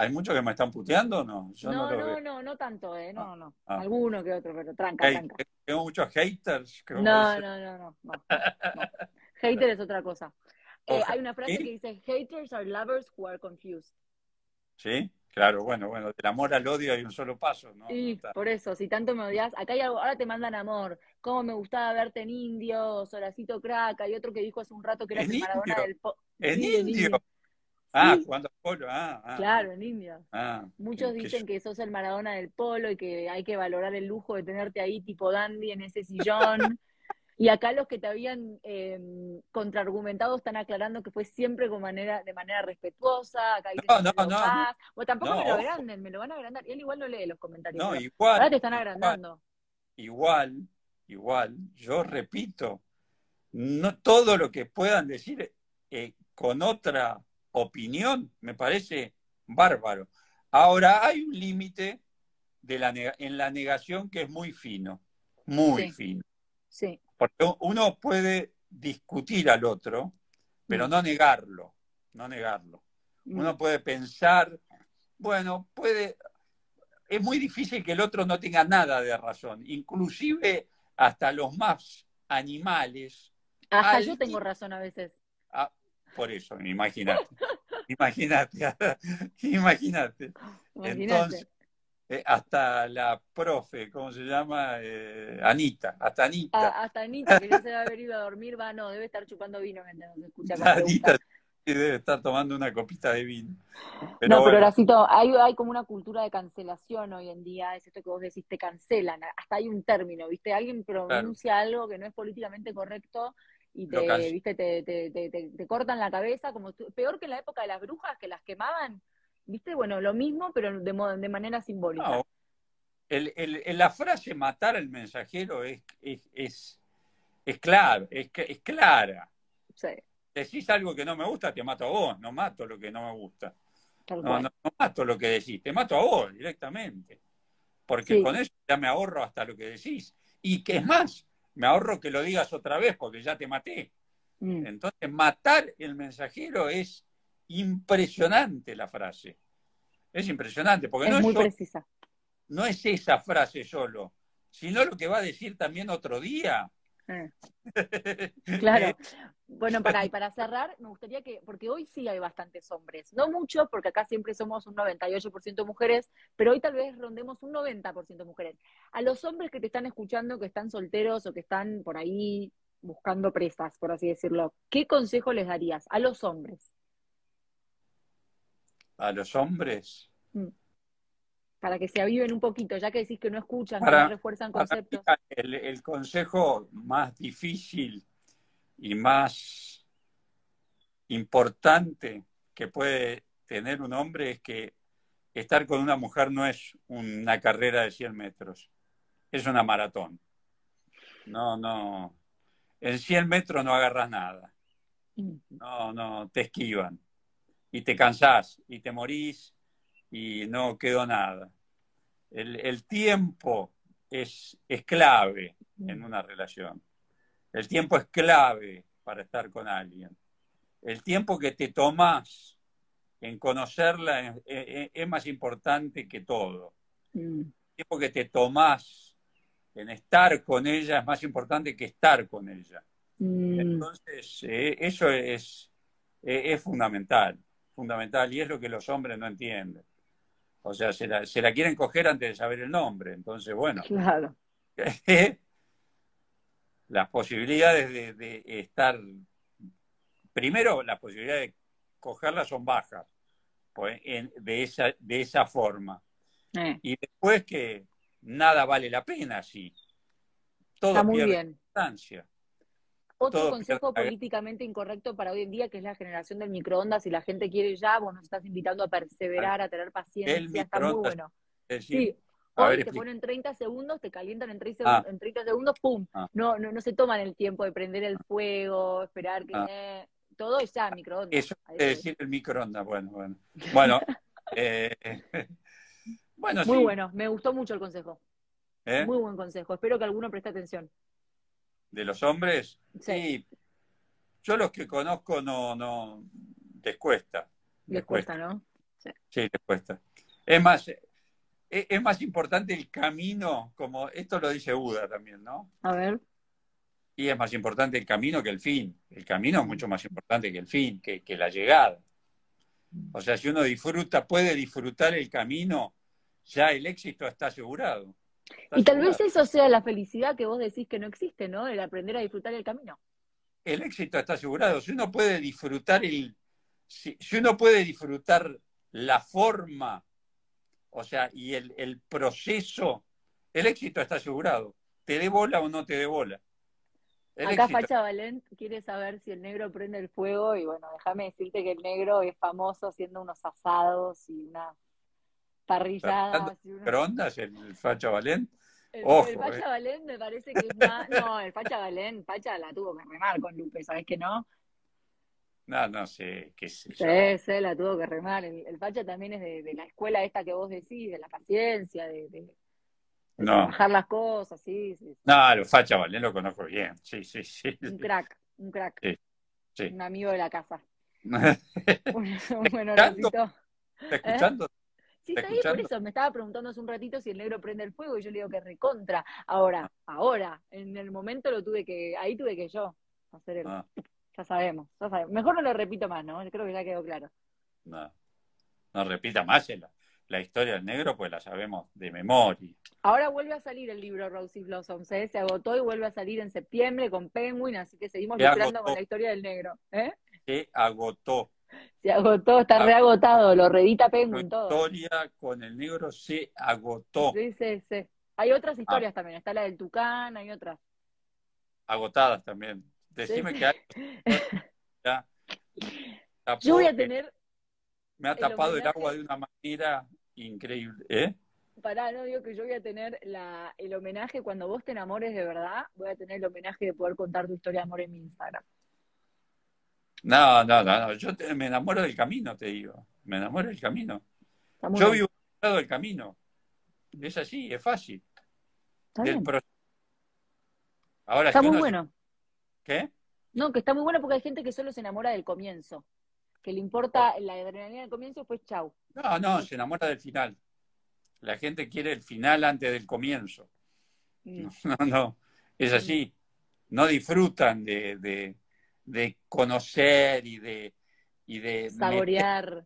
¿Hay muchos que me están puteando o no? Yo no, No, no, veo. no, no tanto, eh, no, no. Ah. Alguno que otro, pero tranca, tranca. tengo muchos haters. como No, no, no, no, no, no. Hater es otra cosa. Eh, hay una frase ¿Sí? que dice, haters are lovers who are confused. ¿Sí? Claro, bueno, bueno, del amor al odio hay un solo paso, ¿no? Sí, por eso, si tanto me odias, acá hay algo, ahora te mandan amor, cómo me gustaba verte en indio, Solacito Crack, hay otro que dijo hace un rato que era ¿En el Maradona del po- ¿En Sí, en indio? Ah, Sí. jugando al polo, ah, ah, Claro, en indio. ah, Muchos dicen que sos el Maradona del polo y que hay que valorar el lujo de tenerte ahí tipo dandy en ese sillón. Y acá los que te habían eh, contraargumentado están aclarando que fue siempre con manera, de manera respetuosa. Acá dicen No, que no, no, vas. O tampoco no, me lo agranden, me lo van a agrandar. Y él igual no lee los comentarios. No, igual, ahora te están agrandando. igual, igual, yo repito, no todo lo que puedan decir eh, con otra opinión me parece bárbaro. Ahora hay un límite la en la negación que es muy fino, muy Sí. fino. Sí. Porque uno puede discutir al otro, pero Mm. no negarlo, no negarlo. Uno Mm. puede pensar, bueno, puede, es muy difícil que el otro no tenga nada de razón, inclusive hasta los más animales. Hasta yo tengo razón a veces. Por eso, imagínate, imagínate, imagínate. Entonces, eh, hasta la profe, ¿cómo se llama? Eh, Anita, hasta Anita. Ah, hasta Anita, que ya se va a haber ido a dormir, va, no, debe estar chupando vino mientras nos escucha. Anita sí debe estar tomando una copita de vino. no, Pero pero bueno, Horacito, hay, hay como una cultura de cancelación hoy en día, es esto que vos decís, te cancelan, hasta hay un término, ¿viste? Alguien pronuncia algo que no es políticamente correcto y te, ¿viste? Te, te, te, cortan la cabeza, como peor que en la época de las brujas que las quemaban, ¿viste? Bueno, lo mismo, pero de, de manera simbólica. no, el- el- la frase matar al mensajero es, es, es, es clave, es, es clara. Sí, Decís algo que no me gusta, te mato a vos, no mato lo que no me gusta. No, no, no mato lo que decís, te mato a vos directamente. Porque Sí. con eso ya me ahorro hasta lo que decís. Y que es más, me ahorro que lo digas otra vez porque ya te maté. Mm. Entonces, matar el mensajero es impresionante la frase. Es impresionante, porque Es no, muy es, so- precisa. no es esa frase solo, sino lo que va a decir también otro día. Eh. Claro. Bueno, para, y para cerrar, me gustaría que, porque hoy sí hay bastantes hombres, no mucho, porque acá siempre somos un 98% mujeres, pero hoy tal vez rondemos un 90% mujeres. A los hombres que te están escuchando, que están solteros o que están por ahí buscando presas, por así decirlo, ¿qué consejo les darías a los hombres? A los hombres. Para que se aviven un poquito, ya que decís que no escuchan, que no refuerzan Para conceptos. el, el consejo más difícil y más importante que puede tener un hombre es que estar con una mujer no es una carrera de 100 metros, es una maratón. No, no. En 100 metros no agarras nada. No, no, te esquivan. Y te cansás, y te morís, y no quedó nada. El, el tiempo es, es clave en una relación. El tiempo es clave para estar con alguien. El tiempo que te tomás en conocerla es, es- es más importante que todo. Mm. El tiempo que te tomás en estar con ella es más importante que estar con ella. Mm. Entonces, eh, eso es, eh, es fundamental, fundamental, y es lo que los hombres no entienden. O sea, se la, se la quieren coger antes de saber el nombre. Entonces, bueno, Claro. las posibilidades de, de estar, primero, las posibilidades de cogerla son bajas, pues, en- de, esa, de esa forma. Eh, Y después que nada vale la pena así. Todo está muy pierde bien. importancia. Otro Todo consejo pierde- políticamente incorrecto para hoy en día, que es la generación del microondas, y la gente quiere ya, vos nos estás invitando a perseverar, a tener paciencia, El está muy bueno. Es decir, Sí, hoy ver, te explica. ponen 30 segundos, te calientan en 30, Ah. segun- en 30 segundos, ¡pum! Ah. No, no, no se toman el tiempo de prender el fuego, esperar que... Ah. eh, todo es ya microondas. Eso es. decir el microondas, bueno, bueno. Bueno, eh, bueno, Muy sí. bueno, me gustó mucho el consejo. ¿eh? Muy buen consejo. Espero que alguno preste atención. De los hombres, Sí, sí. Yo los que conozco no, no, les cuesta. les cuesta, ¿no? Sí, les cuesta. Es más, es, es más importante el camino, como esto lo dice Buda también, ¿no? A ver. Y es más importante el camino que el fin. El camino es mucho más importante que el fin, que, que la llegada. O sea, si uno disfruta, puede disfrutar el camino, ya el éxito está asegurado. Y tal vez eso sea la felicidad que vos decís que no existe, ¿no? El aprender a disfrutar el camino. El éxito está asegurado. Si uno puede disfrutar el, si, uno puede disfrutar la forma, o sea, y el, el proceso, el éxito está asegurado. Te dé bola o no te dé bola. Acá Facha Valent quiere saber si el negro prende el fuego y bueno, déjame decirte que el negro es famoso haciendo unos asados y unas parrilladas. ¿Microondas el Facha Valent? El, el Facha eh. Valent me parece que es más... No, el Facha Valent, Facha la tuvo que remar con Lupe, ¿sabes que no? No, no sé, qué sé Sí, sí, la tuvo que remar. El, Facha también es de, la escuela esta que vos decís, de la paciencia, de no. Bajar las cosas, sí, sí. No, los Facha Valen lo conozco bien, sí, sí, sí. Un crack, un crack. Sí, Un amigo de la casa. bueno, ¿Está escuchando? Sí, por eso me estaba preguntando hace un ratito si el negro prende el fuego y yo le digo que recontra. Ahora, ahora, en el momento lo tuve que, ahí tuve que yo hacer el. Ah. Ya sabemos, ya sabemos. Mejor no lo repito más, ¿no? Creo que ya quedó claro. No, no repita más, la historia del negro, pues la sabemos de memoria. Ahora vuelve a salir el libro Rosy Blossoms, ¿eh? se agotó y vuelve a salir en septiembre con Penguin, así que seguimos lucrando con la historia del negro. ¿eh? Se agotó. Se agotó, está reagotado, lo redita Penguin todo. La historia con el negro se agotó. Sí, sí, sí. Hay otras ah. historias también, está la del Tucán, hay otras. Agotadas también. Decime que hay. Yo voy a tener. Me ha tapado el agua de una manera increíble, ¿eh? Pará, no digo que yo voy a tener la, el homenaje, cuando vos te enamores de verdad, voy a tener el homenaje de poder contar tu historia de amor en mi Instagram. No, no, no, yo me enamoro del camino, te digo. Me enamoro del camino. Yo vivo lado del camino. Es así, es fácil. Ahora, está muy bueno. ¿Qué? No, que está muy bueno porque hay gente que solo se enamora del comienzo. Que le importa la adrenalina del comienzo, pues chau. No, no, se enamora del final. La gente quiere el final antes del comienzo. Mm. No, no, es así. No disfrutan de, conocer y de, y de saborear.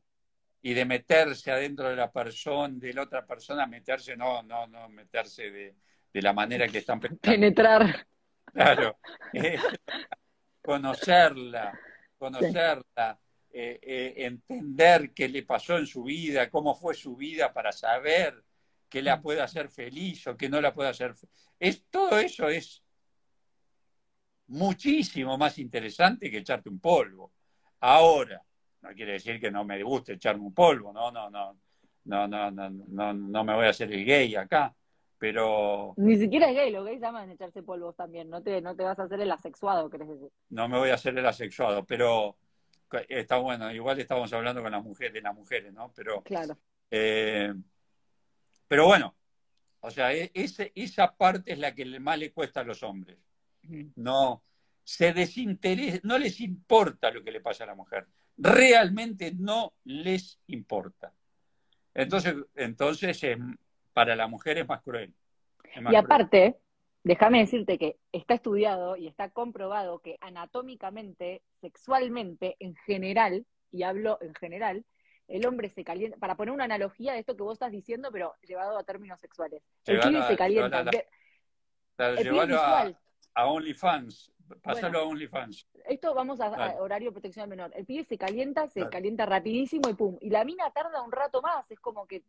y de meterse adentro de la persona, de la otra persona, meterse, no, no, no, meterse de, la manera que están pensando. Penetrar. Claro. conocerla, conocerla, eh, eh, entender qué le pasó en su vida, cómo fue su vida para saber qué la mm. puede hacer feliz o qué no la puede hacer es Todo eso es muchísimo más interesante que echarte un polvo. Ahora, no quiere decir que no me guste echarme un polvo, no, no, no, no, no, no, no, no me voy a hacer el gay acá, pero... Ni siquiera es gay, los gays aman echarse polvos también, no te, no te vas a hacer el asexuado, ¿crees decir? No me voy a hacer el asexuado, pero está bueno, igual estamos hablando con las mujeres, de las mujeres, ¿no? Pero, claro. Eh, pero bueno, o sea, e, ese, esa parte es la que más le cuesta a los hombres. No, se desinteresa, no les importa lo que le pasa a la mujer. Realmente no les importa. Entonces, entonces para la mujer es más cruel. y aparte, déjame decirte que está estudiado y está comprobado que anatómicamente, sexualmente, en general, y hablo en general, el hombre se calienta, para poner una analogía de esto que vos estás diciendo, pero llevado a términos sexuales. El pibe se calienta. a, a, OnlyFans, pásalo a OnlyFans. Esto vamos a, horario de protección menor. El pibe se calienta, se calienta rapidísimo y pum. Y la mina tarda un rato más, es como que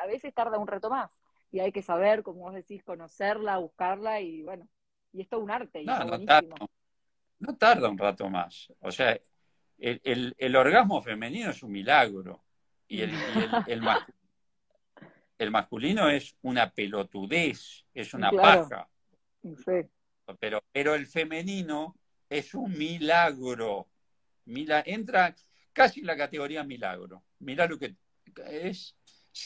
a veces tarda un rato más y hay que saber, como vos decís, conocerla, buscarla y bueno, y esto es un arte. Y no, no, tarda, no, tarda, un rato más. O sea, el, el, orgasmo femenino es un milagro y el, el, masculino es una pelotudez, es una paja. Pero, pero el femenino es un milagro. entra casi en la categoría milagro. Mira lo que es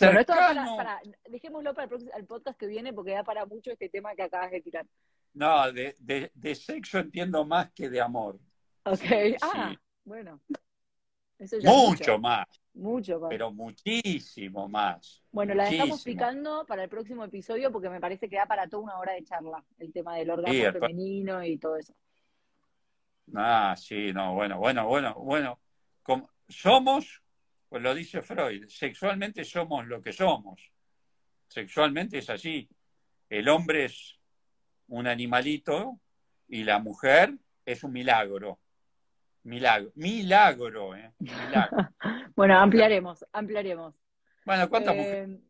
bueno, esto para, dejémoslo para el, podcast que viene porque da para mucho este tema que acabas de tirar. No, de, de, sexo entiendo más que de amor. Ok, ah, bueno. mucho más. Mucho más. Pero muchísimo más. Bueno, la dejamos picando para el próximo episodio porque me parece que da para toda una hora de charla el tema del orgasmo femenino y todo eso. Ah, sí, no, bueno, bueno, bueno, bueno. somos pues lo dice Freud, sexualmente somos lo que somos. Sexualmente es así. El hombre es un animalito y la mujer es un milagro. Milagro, milagro, ¿eh? Milagro. bueno, ampliaremos, ampliaremos. Bueno, ¿cuántas mujeres eh,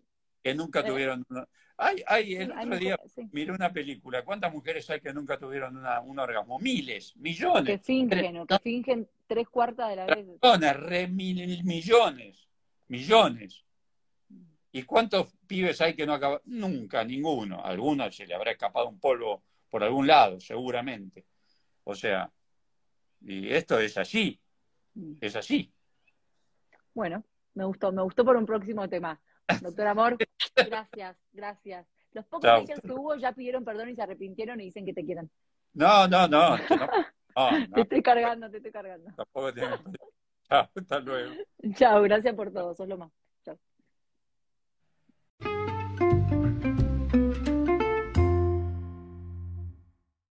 que nunca eh, tuvieron... Hay, hay, el otro día miré una película. ¿Cuántas mujeres hay que nunca tuvieron un orgasmo? Miles, millones. Que fingen, que fingen tres cuartas de la vez. Millones, re mil, millones, millones. ¿Y cuántos pibes hay que no acaban? Nunca, ninguno. A alguno se le habrá escapado un polvo por algún lado, seguramente. O sea, y esto es así, mm. es así. Bueno, me gustó, me gustó por un próximo tema. Doctor Amor, gracias, gracias. Los pocos haters que hubo ya pidieron perdón y se arrepintieron y dicen que te quieran. No, no, no. Te estoy cargando, te estoy cargando. Tampoco Chao, hasta luego. Chao, gracias por todo, sos lo más.